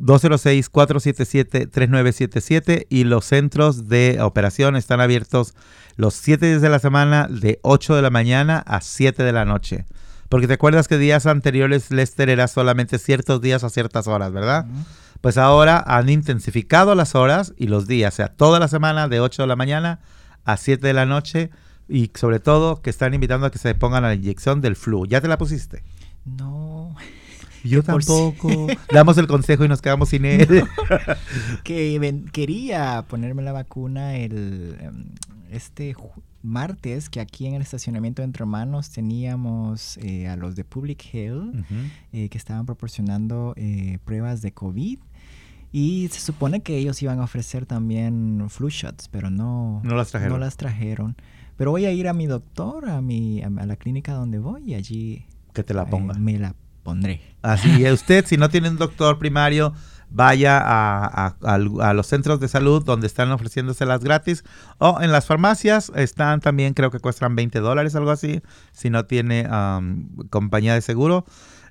S2: 206-477-3977 y los centros de operación están abiertos los 7 días de la semana de 8 de la mañana a 7 de la noche. Porque te acuerdas que días anteriores Lester era solamente ciertos días a ciertas horas, ¿verdad? Pues ahora han intensificado las horas y los días, o sea, toda la semana de 8 de la mañana a 7 de la noche y sobre todo que están invitando a que se pongan la inyección del flu. ¿Ya te la pusiste?
S7: No.
S2: Yo tampoco. Damos el consejo y nos quedamos sin él.
S7: que ven- quería ponerme la vacuna el em, este martes que aquí en el estacionamiento de Entre Hermanos teníamos eh, a los de Public Health
S2: Ujú.
S7: eh, que estaban proporcionando eh, pruebas de COVID y se supone que ellos iban a ofrecer también flu shots, pero no,
S2: No las trajeron.
S7: no las trajeron. Pero voy a ir a mi doctor, a, mi, a, a la clínica donde voy y allí
S2: que te la
S7: eh,
S2: ponga.
S7: me la pondré.
S2: Así es, usted, si no tiene un doctor primario, vaya a, a- los centros de salud donde están ofreciéndoselas gratis. O en las farmacias están también, creo que cuestan 20 dólares, algo así, si no tiene am, compañía de seguro.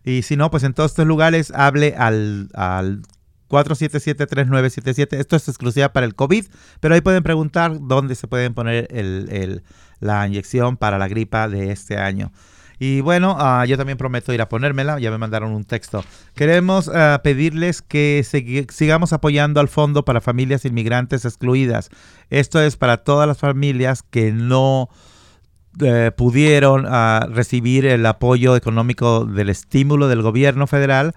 S2: Y si no, pues en todos estos lugares hable al, al 477-3977. Esto es exclusiva para el COVID, pero ahí pueden preguntar dónde se pueden poner el- el- la inyección para la gripa de este año. Y bueno, ah, yo también prometo ir a ponérmela, ya me mandaron un texto. Queremos ah, pedirles que sigamos apoyando al Fondo para Familias Inmigrantes Excluidas. Esto es para todas las familias que no eh, pudieron ah, recibir el apoyo económico del estímulo del gobierno federal,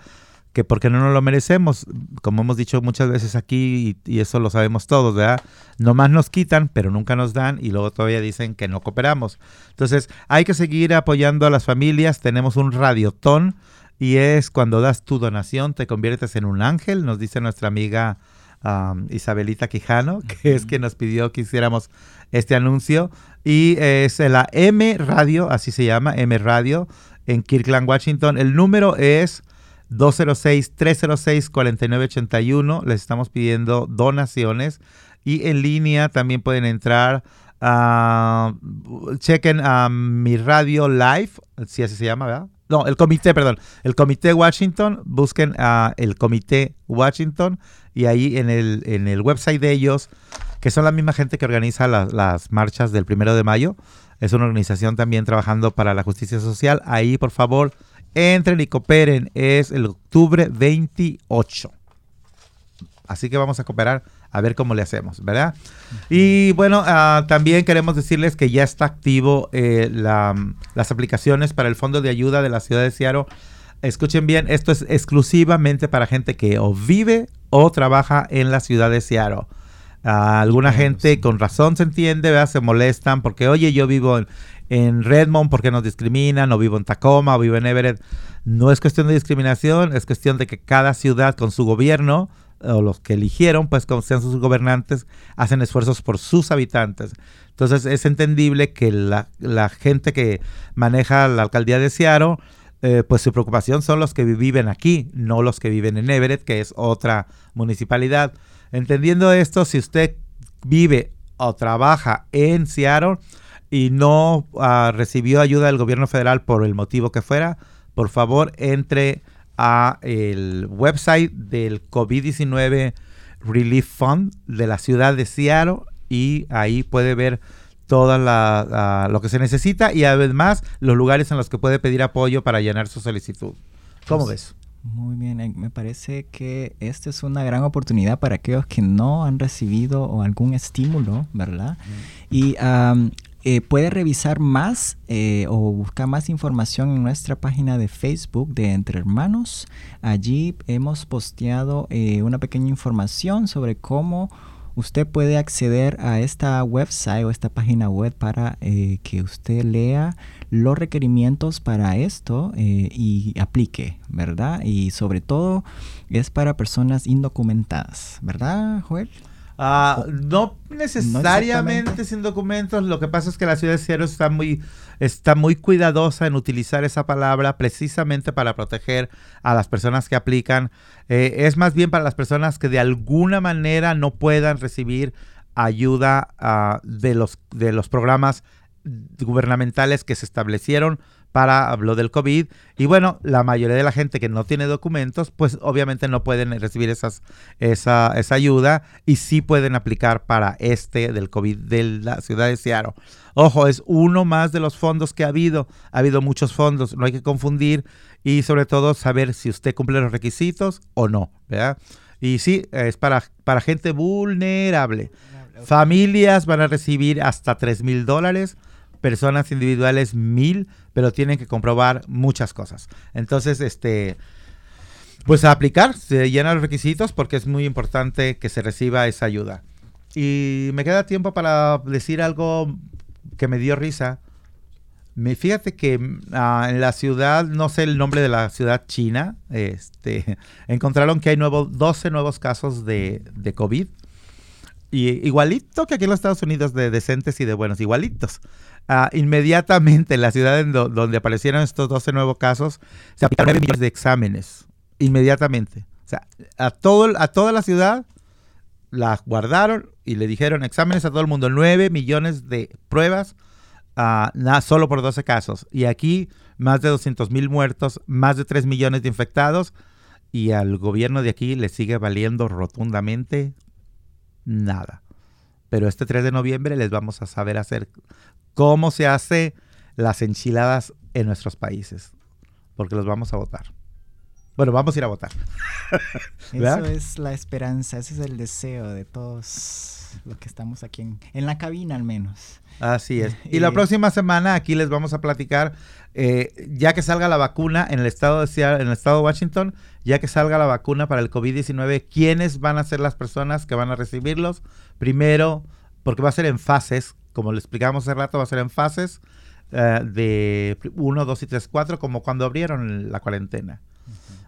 S2: que porque no nos lo merecemos, como hemos dicho muchas veces aquí, y, y eso lo sabemos todos, ¿verdad? Nomás nos quitan, pero nunca nos dan, y luego todavía dicen que no cooperamos. Entonces, hay que seguir apoyando a las familias. Tenemos un radiotón y es cuando das tu donación, te conviertes en un ángel, nos dice nuestra amiga um, Isabelita Quijano, que es quien nos pidió que hiciéramos este anuncio. Y es la M Radio, así se llama, M Radio, en Kirkland, Washington. El número es 206-306-4981. Les estamos pidiendo donaciones. Y en línea también pueden entrar. a chequen a mi radio live, si así se llama, ¿verdad? No, el comité, perdón. El comité Washington. Busquen a el comité Washington. Y ahí en el, en el website de ellos, que son la misma gente que organiza la- las marchas del primero de mayo. Es una organización también trabajando para la justicia social. Ahí, por favor, entren y cooperen. Es el octubre 28. Así que vamos a cooperar a ver cómo le hacemos, ¿verdad? Y bueno, ah, también queremos decirles que ya está activo eh, la- las aplicaciones para el Fondo de Ayuda de la Ciudad de Seattle. Escuchen bien, esto es exclusivamente para gente que o vive o trabaja en la ciudad de Seattle. A alguna gente con razón se entiende, ¿verdad? se molestan porque, oye, yo vivo en, en Redmond porque nos discriminan, o vivo en Tacoma, o vivo en Everett. No es cuestión de discriminación, es cuestión de que cada ciudad con su gobierno, o los que eligieron, pues como sean sus gobernantes, hacen esfuerzos por sus habitantes. Entonces es entendible que la, la gente que maneja la alcaldía de Seattle, eh, pues su preocupación son los que viven aquí, no los que viven en Everett, que es otra municipalidad. Entendiendo esto, si usted vive o trabaja en Seattle y no ah, recibió ayuda del gobierno federal por el motivo que fuera, por favor entre a el website del COVID-19 Relief Fund de la ciudad de Seattle y ahí puede ver todo lo que se necesita y además los lugares en los que puede pedir apoyo para llenar su solicitud. ¿Cómo ves?
S7: Muy bien, eh, me parece que esta es una gran oportunidad para aquellos que no han recibido algún estímulo, ¿verdad? Y eh, puede revisar más eh, o buscar más información en nuestra página de Facebook de Entre Hermanos. Allí hemos posteado eh, una pequeña información sobre cómo usted puede acceder a esta website o esta página web para eh, que usted lea los requerimientos para esto eh, y aplique, ¿verdad? Y sobre todo es para personas indocumentadas, ¿verdad, Joel?
S2: Ah, no necesariamente sin documentos. Lo que pasa es que la ciudad de Seattle está muy, está muy cuidadosa en utilizar esa palabra precisamente para proteger a las personas que aplican. Eh, es más bien para las personas que de alguna manera no puedan recibir ayuda ah, de, los, de los programas gubernamentales que se establecieron para lo del COVID. Y bueno, la mayoría de la gente que no tiene documentos, pues obviamente no pueden recibir esas, esa, esa ayuda y sí pueden aplicar para este del COVID de la ciudad de Seattle. Ojo, es uno más de los fondos que ha habido. Ha habido muchos fondos, no hay que confundir y sobre todo saber si usted cumple los requisitos o no, ¿verdad? Y sí, es para, para gente vulnerable. Familias van a recibir hasta 3 mil dólares, personas individuales mil, pero tienen que comprobar muchas cosas. Entonces, este, pues a aplicar, se llenan los requisitos porque es muy importante que se reciba esa ayuda. Y me queda tiempo para decir algo que me dio risa. Me, fíjate que ah, en la ciudad, no sé el nombre de la ciudad china, este, encontraron que hay nuevo, 12 nuevos casos de, de COVID. Y igualito que aquí en los Estados Unidos de decentes y de buenos, igualitos. Inmediatamente en la ciudad donde aparecieron estos 12 nuevos casos, se aplicaron 9 millones de exámenes. Inmediatamente. O sea, a, todo, a toda la ciudad la guardaron y le dijeron exámenes a todo el mundo. 9 millones de pruebas ah, na- solo por 12 casos. Y aquí más de 200 mil muertos, más de 3 millones de infectados. Y al gobierno de aquí le sigue valiendo rotundamente nada. Pero este 3 de noviembre les vamos a saber hacer cómo se hace las enchiladas en nuestros países. Porque los vamos a votar. Bueno, vamos a ir a votar.
S7: Eso es la esperanza, ese es el deseo de todos los que estamos aquí en, en la cabina al menos.
S2: Así es. Y la
S7: Eh,
S2: próxima semana aquí les vamos a platicar, eh, ya que salga la vacuna en el estado de Seattle- en el estado de Washington, ya que salga la vacuna para el COVID-19, quiénes van a ser las personas que van a recibirlos. Primero, porque va a ser en fases, como le explicamos hace rato, va a ser en fases eh, de 1, 2 y 3, 4, como cuando abrieron la cuarentena.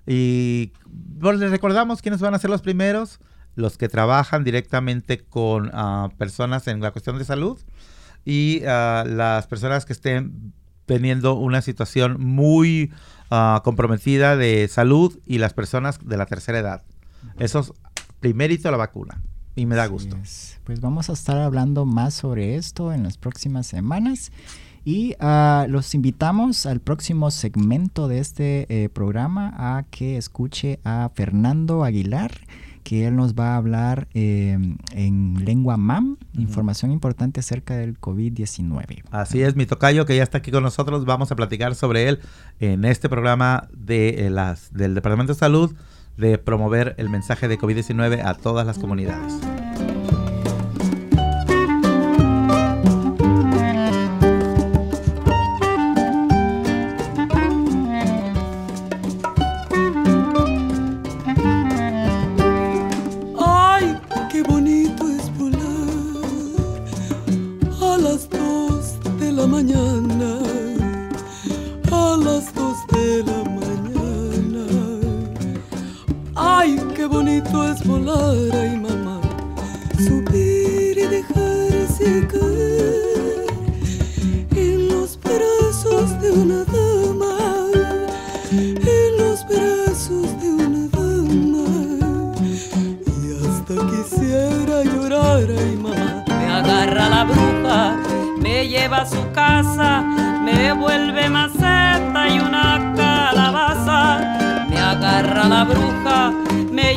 S2: Y bueno, les recordamos quiénes van a ser los primeros, los que trabajan directamente con ah, personas en la cuestión de salud y ah, las personas que estén teniendo una situación muy ah, comprometida de salud y las personas de la tercera edad. Eso es primerito la vacuna y me da
S7: Así
S2: gusto.
S7: es. Pues vamos a estar hablando más sobre esto en las próximas semanas. Y ah, los invitamos al próximo segmento de este eh, programa a que escuche a Fernando Aguilar, que él nos va a hablar eh, en lengua MAM, información importante acerca del COVID-19.
S2: Así es, mi tocayo que ya está aquí con nosotros, vamos a platicar sobre él en este programa de, eh, las, del Departamento de Salud de promover el mensaje de COVID-19 a todas las comunidades.
S8: Ay mamá. Subir y dejarse caer en los brazos de una dama. En los brazos de una dama. Y hasta quisiera llorar, ay mamá.
S9: Me agarra la bruja, me lleva a su casa, me vuelve maceta y una calabaza. Me agarra la bruja,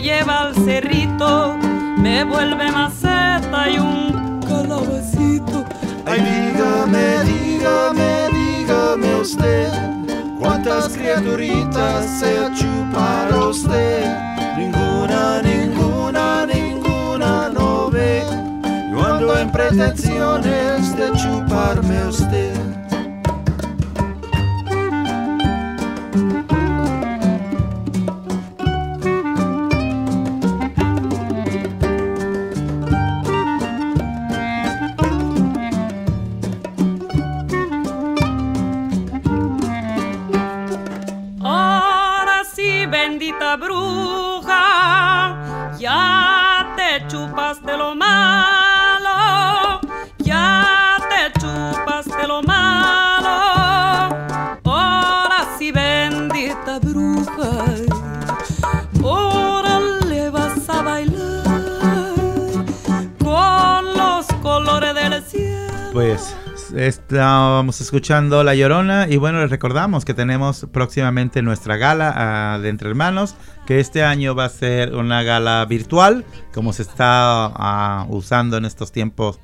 S9: lleva al cerrito, me vuelve maceta y un
S8: Calabacito,
S1: Ay, dígame, dígame, dígame usted, ¿cuántas criaturitas se ha chupado usted? Ninguna, ninguna, ninguna no ve. Yo ando en pretensiones de chuparme usted.
S2: Estábamos escuchando La Llorona y bueno, les recordamos que tenemos próximamente nuestra gala ah, de Entre Hermanos, que este año va a ser una gala virtual, como se está ah, usando en estos tiempos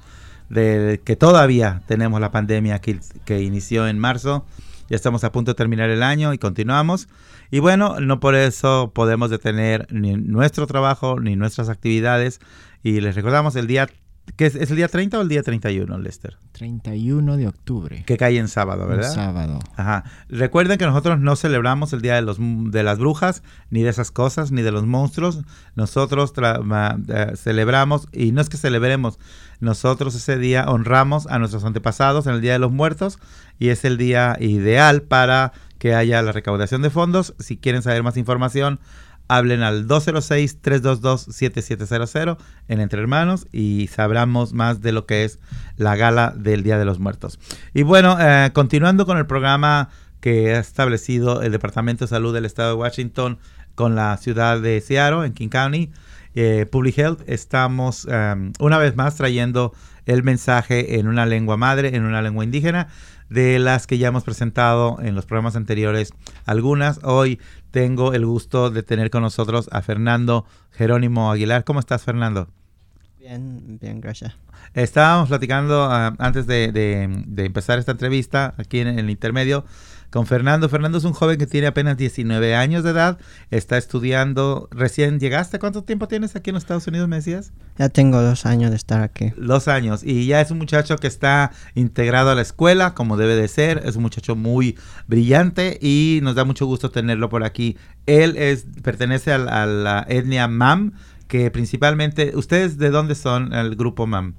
S2: de que todavía tenemos la pandemia que, que inició en marzo. Ya estamos a punto de terminar el año y continuamos. Y bueno, no por eso podemos detener ni nuestro trabajo ni nuestras actividades. Y les recordamos el día ¿Qué es, es el día 30 o el día 31, Lester?
S7: 31 de octubre.
S2: Que cae en sábado,
S7: Un
S2: ¿verdad?
S7: sábado.
S2: Ajá. Recuerden que nosotros no celebramos el día de los de las brujas, ni de esas cosas, ni de los monstruos. Nosotros eh, celebramos, y no es que celebremos, nosotros ese día honramos a nuestros antepasados en el Día de los Muertos, y es el día ideal para que haya la recaudación de fondos. Si quieren saber más información, hablen al 206-322-7700 en Entre Hermanos y sabremos más de lo que es la gala del Día de los Muertos. Y bueno, eh, continuando con el programa que ha establecido el Departamento de Salud del Estado de Washington con la ciudad de Seattle, en King County, eh, Public Health, estamos um, una vez más trayendo el mensaje en una lengua madre, en una lengua indígena, de las que ya hemos presentado en los programas anteriores algunas. Hoy tengo el gusto de tener con nosotros a Fernando Jerónimo Aguilar. ¿Cómo estás, Fernando?
S10: Bien, bien, gracias.
S2: Estábamos platicando ah, antes de, de- de empezar esta entrevista aquí en, el intermedio con Fernando. Fernando es un joven que tiene apenas 19 años de edad, está estudiando, recién llegaste, ¿cuánto tiempo tienes aquí en los Estados Unidos, me decías?
S10: Ya tengo dos años de estar aquí.
S2: Dos años y ya es un muchacho que está integrado a la escuela como debe de ser, es un muchacho muy brillante y nos da mucho gusto tenerlo por aquí. Él es pertenece al- a, la etnia Mam, que principalmente, ¿ustedes de dónde son el grupo Mam?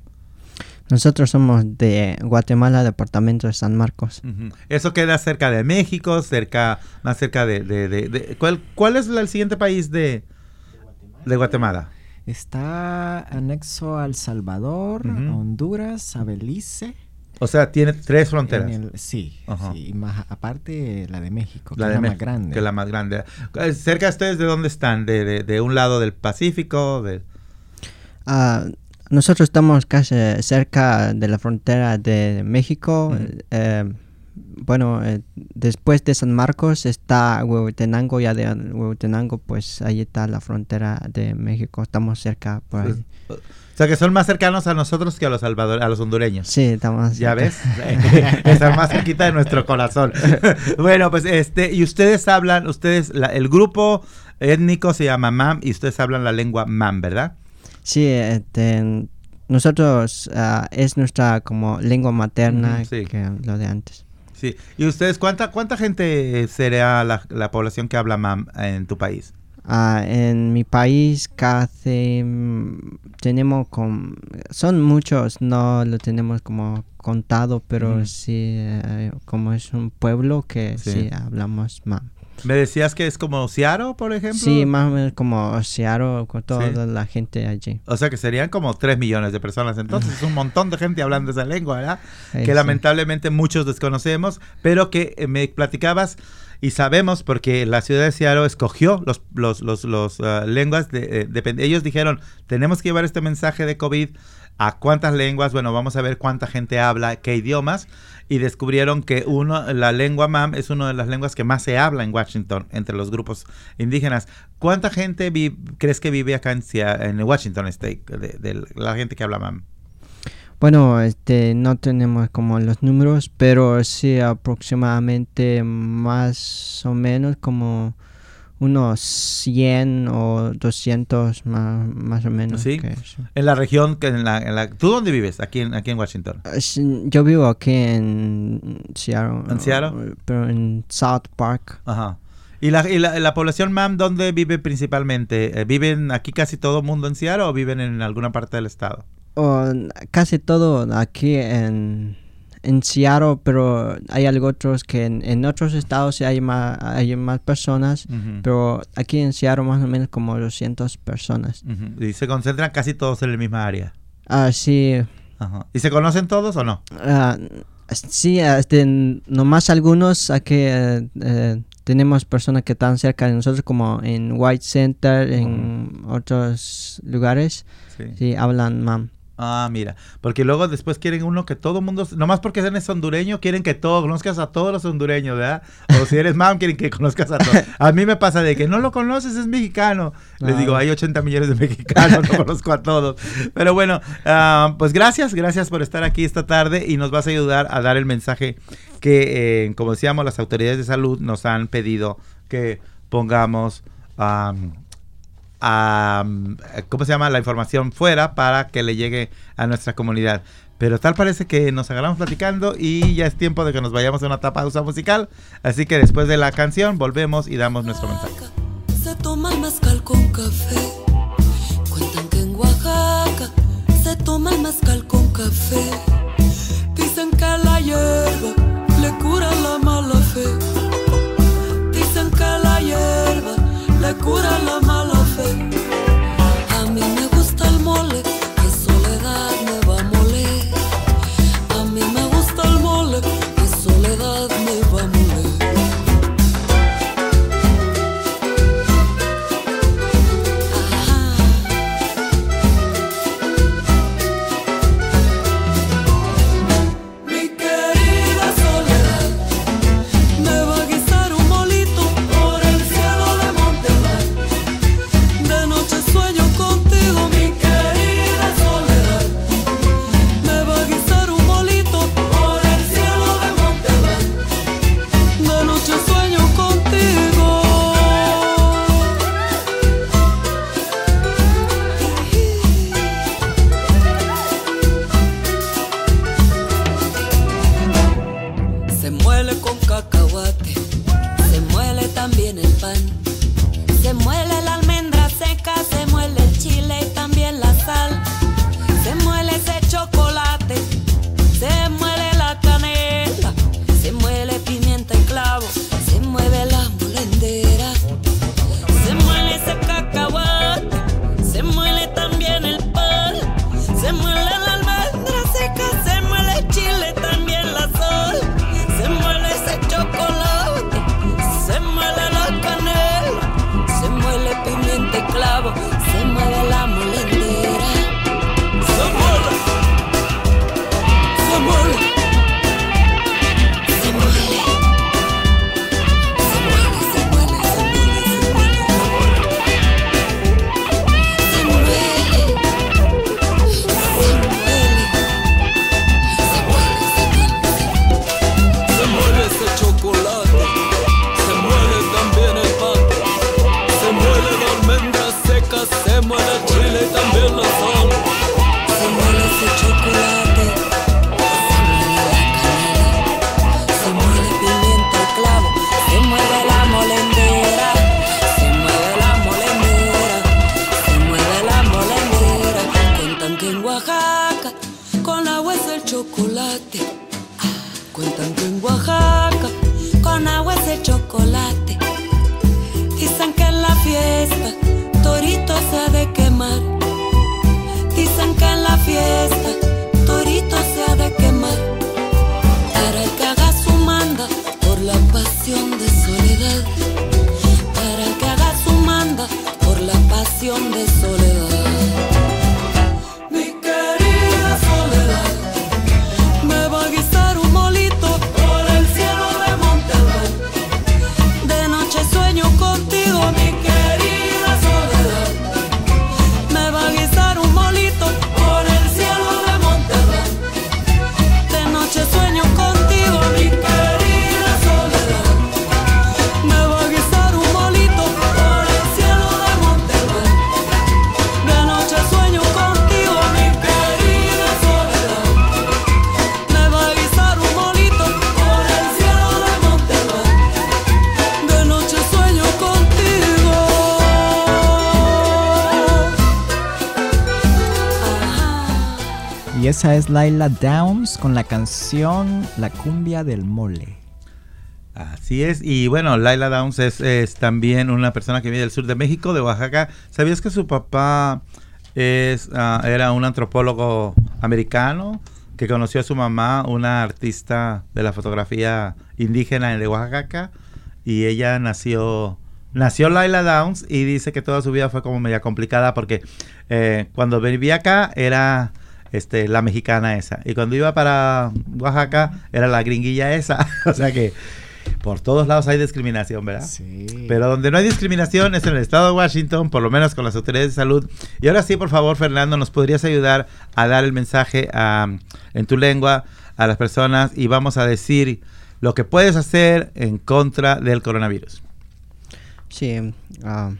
S10: Nosotros somos de Guatemala, departamento de San Marcos.
S2: Eso queda cerca de México, cerca, más cerca de, de- de- de- ¿cuál, cuál es la- el siguiente país de, de Guatemala?
S7: Está anexo a El Salvador, a Honduras, a Belice.
S2: O sea, tiene tres fronteras.
S7: el- sí, sí, y más aparte la de México, que es la más grande.
S2: Que es la más grande. Eh, ¿Cerca de ustedes de dónde están? ¿De, de, de un lado del Pacífico? De...
S10: Ah, nosotros estamos casi cerca de la frontera de México. Eh, bueno, eh, después de San Marcos está Huehuetenango, ya de Huehuetenango, pues ahí está la frontera de México. Estamos cerca por ahí.
S2: O sea, que son más cercanos a nosotros que a los, salvador a los hondureños.
S10: Sí, estamos
S2: ¿Ya ves? Están más cerquita de nuestro corazón. bueno, pues este, y ustedes hablan, ustedes, la- el grupo étnico se llama MAM y ustedes hablan la lengua MAM, ¿verdad?
S10: Sí, este, nosotros ah, es nuestra como lengua materna
S2: sí.
S10: que lo de antes.
S2: Sí. ¿Y ustedes cuánta cuánta gente será la, la población que habla MAM en tu país?
S10: Ah, en mi país casi mm, tenemos con, son muchos, no lo tenemos como contado, pero
S2: Ujú.
S10: sí, eh, como es un pueblo que
S2: Sí.
S10: sí, hablamos más.
S2: Me decías que es como Seattle, por ejemplo.
S10: Sí, más o menos como Seattle, con toda
S2: Sí.
S10: la gente allí.
S2: O sea que serían como 3 millones de personas. Entonces es un montón de gente hablando esa lengua, ¿verdad?
S10: Sí,
S2: que
S10: sí.
S2: lamentablemente muchos desconocemos, pero que eh, me platicabas y sabemos porque la ciudad de Seattle escogió los, los, los, los, ah, lenguas. De, eh, depend- ellos dijeron, tenemos que llevar este mensaje de COVID a cuántas lenguas. Bueno, vamos a ver cuánta gente habla, qué idiomas. Y descubrieron que uno, la lengua MAM es una de las lenguas que más se habla en Washington entre los grupos indígenas. ¿Cuánta gente crees que vive acá en Washington State, de, de la gente que habla MAM?
S10: Bueno, este, no tenemos como los números, pero sí aproximadamente más o menos como unos 100 o 200 más, más o menos.
S2: ¿Sí?
S10: que.
S2: En la región, que en la, en la- ¿tú dónde vives? Aquí en, aquí en Washington.
S10: Ah, Yo vivo aquí en Seattle.
S2: ¿En Seattle?
S10: Pero en South Park.
S2: Ajá. ¿Y la, y la, la población MAM dónde vive principalmente? Eh, ¿Viven aquí casi todo el mundo en Seattle o viven en alguna parte del estado?
S10: Casi todo aquí en, en Seattle, pero hay algo otros que en, en otros estados hay más, hay más personas, pero aquí en Seattle más o menos como 200 personas.
S2: Y se concentran casi todos en la misma área.
S10: Ah, sí,
S2: Ajá. ¿Y se conocen todos o no?
S10: ah, sí, este, nomás algunos aquí eh, eh, tenemos personas que están cerca de nosotros como en White Center, en otros lugares,
S2: Sí.
S10: sí, hablan mam.
S2: Ah, mira, porque luego después quieren uno que todo mundo, nomás porque eres hondureño, quieren que todo, conozcas a todos los hondureños, ¿verdad? O si eres mam, quieren que conozcas a todos. A mí me pasa de que no lo conoces, es mexicano. Les
S10: Ah.
S2: digo, hay 80 millones de mexicanos, no conozco a todos. Pero bueno, ah, pues gracias, gracias por estar aquí esta tarde y nos vas a ayudar a dar el mensaje que, eh, como decíamos, las autoridades de salud nos han pedido que pongamos... am, a, ¿cómo se llama? La información fuera para que le llegue a nuestra comunidad. Pero tal parece que nos agarramos platicando y ya es tiempo de que nos vayamos a una pausa musical. Así que después de la canción volvemos y damos nuestro mensaje.
S11: Se toma el mezcal con café. Cuentan que en Oaxaca se toma el mezcal con café. Dicen que la hierba le cura la mala fe. Dicen que la hierba le cura la mala Cuentan que en Oaxaca con agua es el es
S7: Laila Downs con la canción La cumbia del mole.
S2: Así es, y bueno, Laila Downs es, también una persona que viene del sur de México, de Oaxaca. ¿Sabías que su papá ah, era un antropólogo americano que conoció a su mamá, una artista de la fotografía indígena de Oaxaca? Y ella nació, nació Laila Downs y dice que toda su vida fue como media complicada porque eh, cuando vivía acá era este, la mexicana esa. Y cuando iba para Oaxaca era la gringuilla esa. o sea que por todos lados hay discriminación, ¿verdad?
S7: Sí.
S2: Pero donde no hay discriminación es en el estado de Washington, por lo menos con las autoridades de salud. Y ahora sí, por favor, Fernando, ¿nos podrías ayudar a dar el mensaje a- en tu lengua a las personas y vamos a decir lo que puedes hacer en contra del coronavirus?
S10: Sí, ah,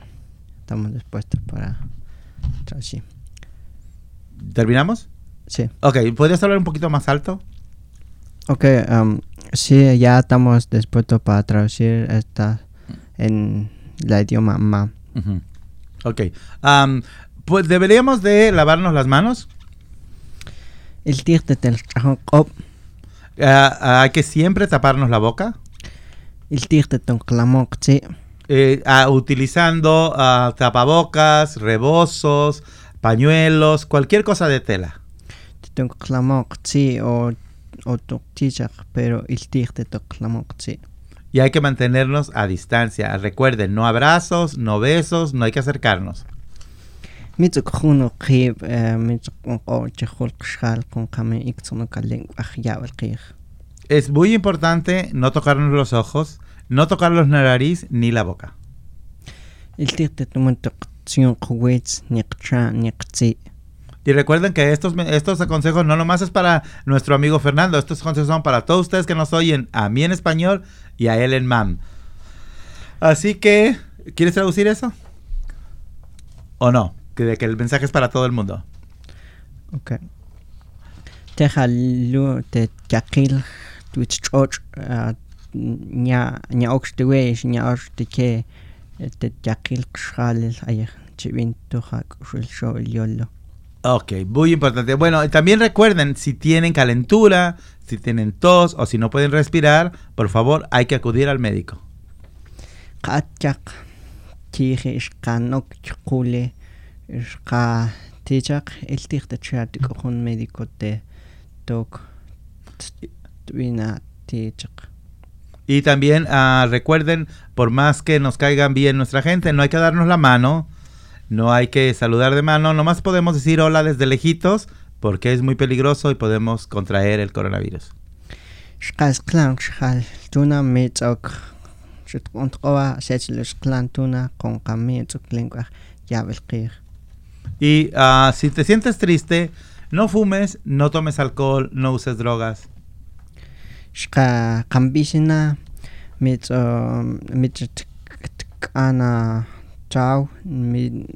S10: estamos dispuestos para traducir.
S2: ¿Terminamos?
S10: Sí.
S2: Ok, ¿podrías hablar un poquito más alto?
S10: Ok, am, sí, ya estamos dispuestos para traducir esta en la idioma ma.
S2: Ujú. Ok. Am, pues deberíamos de lavarnos las manos.
S10: El
S2: ah, hay que siempre taparnos la boca.
S10: el sí.
S2: eh, ah, utilizando ah, tapabocas, rebozos, pañuelos, cualquier cosa de tela.
S10: Sí, o, o pero el tigre sí.
S2: Y hay que mantenernos a distancia. Recuerden, no abrazos, no besos, no hay que acercarnos.
S10: Mitzuk juno qib, mitzuk o chehul kshal con kame ikzono kaleng ajyabel qij.
S2: Es muy importante no tocarnos los ojos, no tocar los nariz ni la boca.
S10: El tigre del muntuk tsiyon kuwitz, nikcha, niktzi.
S2: Y recuerden que estos, estos consejos no nomás es para nuestro amigo Fernando, estos consejos son para todos ustedes que nos oyen, a mí en español y a él en MAM. Así que, ¿quieres traducir eso? ¿O no? Que, de que el mensaje es para todo el mundo.
S10: Ok. Tejalu te yakil twitch choch nya nya oxtiwesh nya oxtike te yakil kshal ay chivin tuja el yolo.
S2: Ok, muy importante. Bueno, también recuerden, si tienen calentura, si tienen tos o si no pueden respirar, por favor, hay que acudir al médico. Y también ah, recuerden, por más que nos caigan bien nuestra gente, no hay que darnos la mano, no hay que saludar de mano, nomás podemos decir hola desde lejitos, porque es muy peligroso y podemos contraer el coronavirus. Y ah, si te sientes triste, no fumes, no tomes alcohol, no uses drogas.
S10: Chau mi.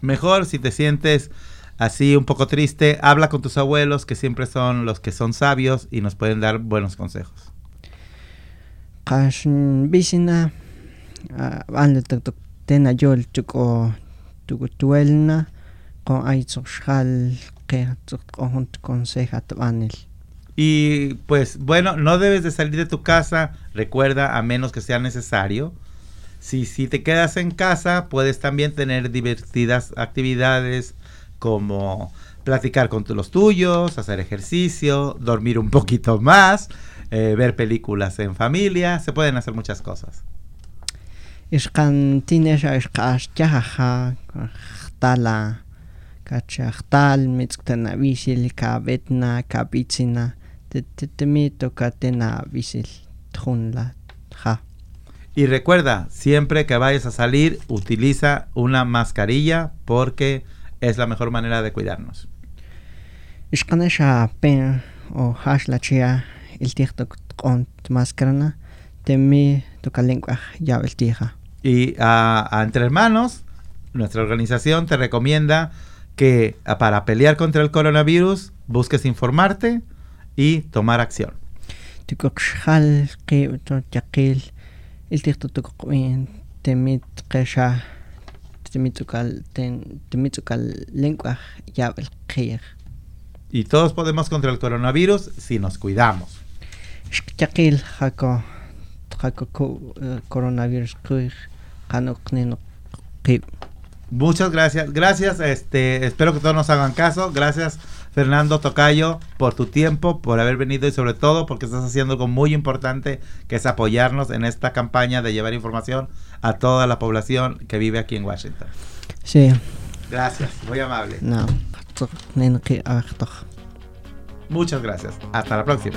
S2: Mejor si te sientes así un poco triste, habla con tus abuelos, que siempre son los que son sabios y nos pueden dar buenos consejos.
S10: Bisina tena yol tuko con que conseja tuanil.
S2: Y pues bueno, no debes de salir de tu casa, recuerda, a menos que sea necesario. Si, si te quedas en casa, puedes también tener divertidas actividades como platicar con tu- los tuyos, hacer ejercicio, dormir un poquito más eh, ver películas en familia, se pueden hacer muchas cosas.
S10: Ixkan tinesha ixqaxtyajaja tala visil ja.
S2: Y recuerda, siempre que vayas a salir, utiliza una mascarilla porque es la mejor manera de cuidarnos.
S10: Ixqanesha pen o hash la chia il tiktok on mascarana temi tokalenkwaj ya el tija.
S2: Y a, a Entre Hermanos, nuestra organización te recomienda que para pelear contra el coronavirus busques informarte y tomar acción. Y todos podemos contra el coronavirus si nos cuidamos.
S10: Eh.
S2: Muchas gracias. Gracias. Este, espero que todos nos hagan caso. Gracias, Fernando Tocayo, por tu tiempo, por haber venido y sobre todo porque estás haciendo algo muy importante, que es apoyarnos en esta campaña de llevar información a toda la población que vive aquí en Washington.
S10: Sí,
S2: Gracias, muy amable.
S10: no. Ajtoj.
S2: Muchas gracias. Hasta la próxima.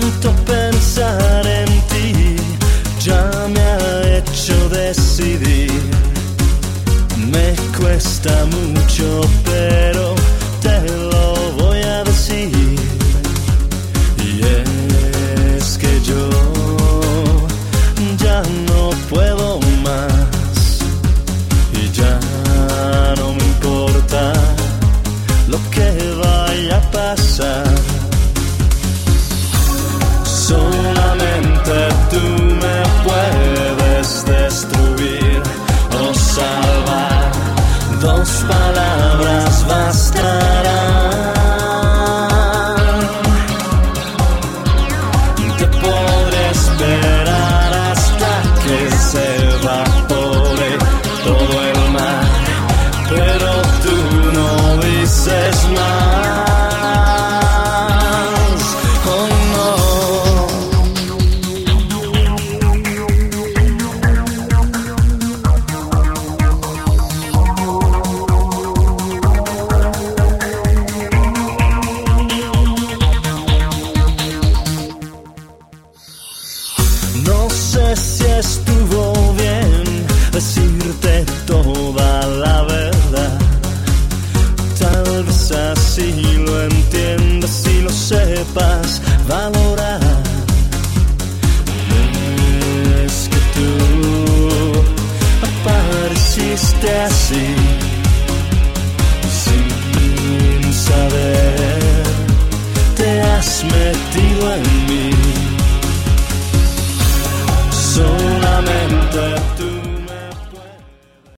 S1: tanto pensar en ti ya me ha hecho decidir. Me cuesta mucho, pero